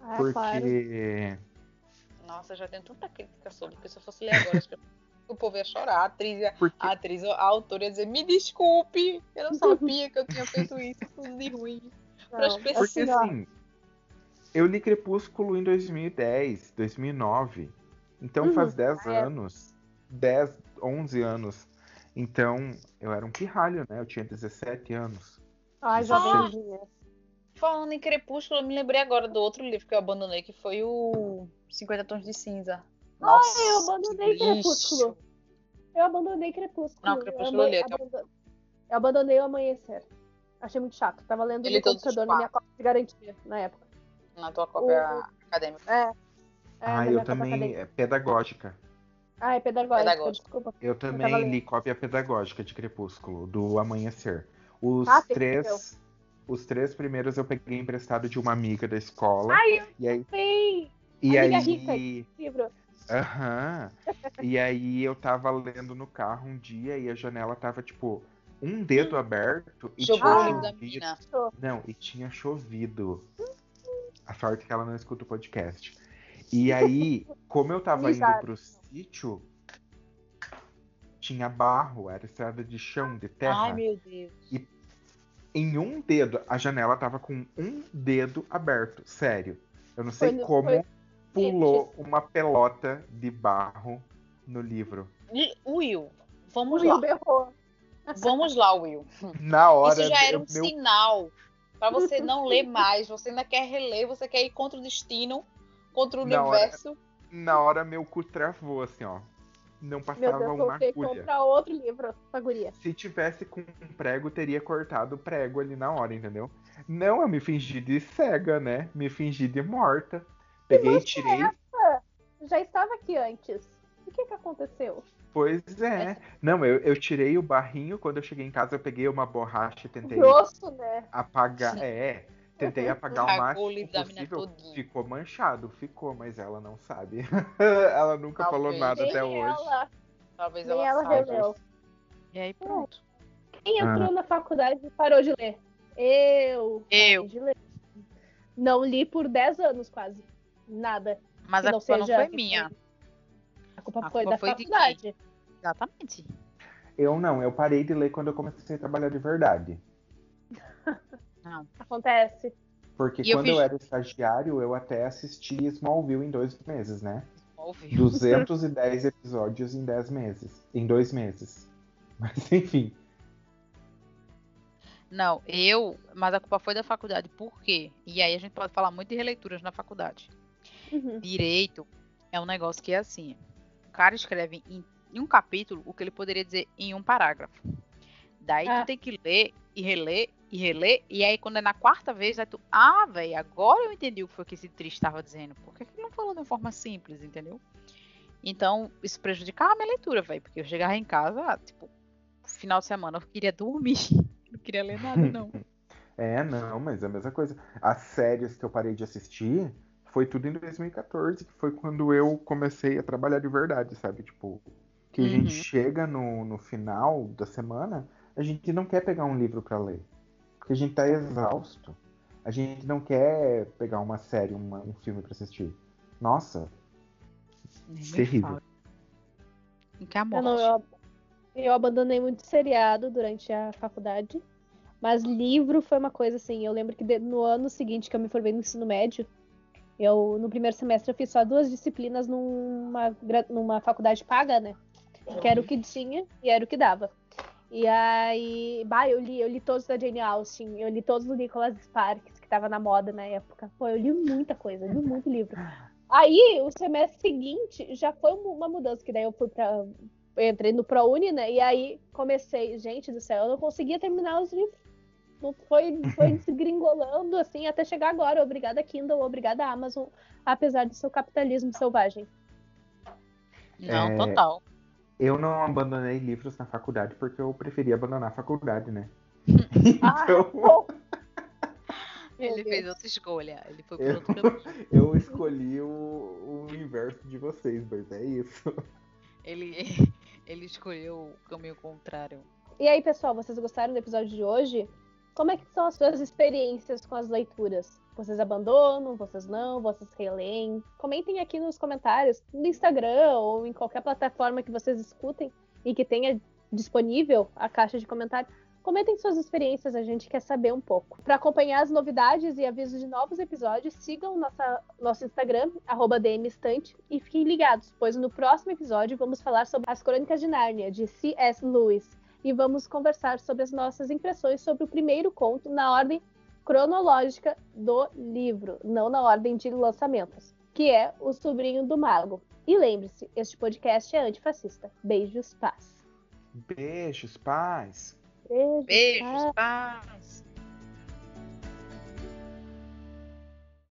Ah, porque. claro. Nossa, já tenho tanta crítica sobre, porque se eu fosse ler agora, acho que o povo ia chorar. A atriz, ia- porque a atriz, a autora ia dizer, me desculpe, eu não sabia que eu tinha feito isso, tudo de ruim. Pras Não, pessoas. Porque assim, assim, eu li Crepúsculo em 2010, 2009. Então Uhum, faz 10 é. anos. 10, 11 anos. Então eu era um pirralho, né? Eu tinha 17 anos. Ai, Ah. jovenzinha. Falando em Crepúsculo, eu me lembrei agora do outro livro que eu abandonei, que foi o 50 Tons de Cinza. Nossa, eu abandonei. Crepúsculo. Eu abandonei Crepúsculo. Não, Crepúsculo eu, eu li, ama- eu abando- eu abandonei o Amanhecer. Achei muito chato. Tava lendo Eu li no computador na minha cópia de garantia na época. Na tua cópia acadêmica. É. É, ah, eu também. acadêmica. É pedagógica. Ah, é pedagógica, Pedagógica. desculpa. Eu também lendo. li cópia pedagógica de Crepúsculo, do Amanhecer. Os Ah, três. Os três primeiros eu peguei emprestado de uma amiga da escola. Ai, eu E aí. E amiga aí rica. livro. Aham. E aí eu tava lendo no carro um dia e a janela tava, tipo, um dedo aberto e Jogou tinha da chovido. menina. Não, e tinha chovido. A sorte que ela não escuta o podcast. E aí, como eu tava indo pro sítio, tinha barro, era estrada de chão, de terra. Ai, meu Deus. Em um dedo, a janela tava com um dedo aberto. Sério. Eu não sei Foi como foi- pulou uma pelota de barro no livro. Will, vamos Will lá. berrou. Vamos lá, Will. Na hora. Isso já era um meu- sinal pra você não ler mais. Você ainda quer reler, você quer ir contra o destino, contra o Na hora- universo. Na hora meu cu travou, assim, ó. Não Meu passava Deus, uma a agulha. comprar outro livro pra guria. Se tivesse com um prego, teria cortado o prego ali na hora, entendeu? Não, eu me fingi de cega, né? Me fingi de morta. Peguei e tirei. Já estava aqui antes. O que que aconteceu? Pois é. Não, eu, eu tirei o barrinho. Quando eu cheguei em casa, eu peguei uma borracha e tentei Grosso, né? apagar. É, tentei apagar o máximo possível. Ficou manchado, ficou, mas ela não sabe. ela nunca falou Talvez. nada Nem até hoje. ela, Talvez nem ela, ela. E aí pronto. Quem Ah. entrou na faculdade e parou de ler? Eu. Eu. parei de ler. Não li por 10 anos quase. Nada. Mas a não culpa não seja- foi minha. A culpa A foi culpa da foi faculdade. Exatamente. Eu não, eu parei de ler quando eu comecei a trabalhar de verdade. Não. Acontece. Porque E eu quando eu fiz- era estagiário, eu até assisti Smallville em dois meses, né? Ouviu. 210 episódios em 10 meses. Em dois meses. Mas enfim. Não, eu. Mas a culpa foi da faculdade. Por quê? E aí a gente pode falar muito de releituras na faculdade. Uhum. Direito é um negócio que é assim. O cara escreve em, em um capítulo o que ele poderia dizer em um parágrafo. Daí Ah. tu tem que ler e reler e reler. E aí quando é na quarta vez, aí tu. Ah, velho, agora eu entendi o que foi que esse triste estava dizendo. Por que que ele não falou de uma forma simples, entendeu? Então, isso prejudicava a minha leitura, velho. Porque eu chegava em casa, tipo, final de semana, eu queria dormir. Não queria ler nada, não. É, não, mas é a mesma coisa. As séries que eu parei de assistir foi tudo em 2014, que foi quando eu comecei a trabalhar de verdade, sabe? Tipo, que a gente Uhum. chega no, no final da semana, a gente não quer pegar um livro pra ler. Porque a gente tá exausto. A gente não quer pegar uma série, uma- um filme pra assistir. Nossa, Nem Terrível. fala. Não quer a Eu, não, eu, eu abandonei muito seriado durante a faculdade. Mas livro foi uma coisa assim. Eu lembro que no ano seguinte que eu me formei no ensino médio, eu no primeiro semestre eu fiz só duas disciplinas numa, numa faculdade paga, né? Que era o que tinha e era o que dava. E aí, bah, eu li, eu li todos da Jane Austen, eu li todos do Nicholas Sparks, que tava na moda na época. Pô, eu li muita coisa, li muito livro. Aí, o semestre seguinte já foi um- uma mudança, que daí eu fui pra. Eu entrei no ProUni, né? E aí comecei, gente do céu, eu não conseguia terminar os livros. Não foi, foi desgringolando assim até chegar agora. Obrigada, Kindle, obrigada, Amazon, apesar do seu capitalismo selvagem. Não, É, total. eu não abandonei livros na faculdade porque eu preferia abandonar a faculdade, né? Ah, Então, Ele fez outra escolha. Ele foi Eu- outro caminho. eu escolhi o, o inverso de vocês, mas é isso. Ele, ele escolheu o caminho contrário. E aí, pessoal, vocês gostaram do episódio de hoje? Como é que são as suas experiências com as leituras? Vocês abandonam, vocês não, vocês releem? Comentem aqui nos comentários, no Instagram ou em qualquer plataforma que vocês escutem e que tenha disponível a caixa de comentários. Comentem suas experiências, a gente quer saber um pouco. Para acompanhar as novidades e avisos de novos episódios, sigam nossa, nosso Instagram, DMestante, e fiquem ligados, pois no próximo episódio vamos falar sobre as Crônicas de Nárnia, de C.S. Lewis, e vamos conversar sobre as nossas impressões sobre o primeiro conto na ordem cronológica do livro, não na ordem de lançamentos, que é O Sobrinho do Mago. E lembre-se, este podcast é antifascista. Beijos, paz. Beijos, paz. Beijos, Beijos, paz.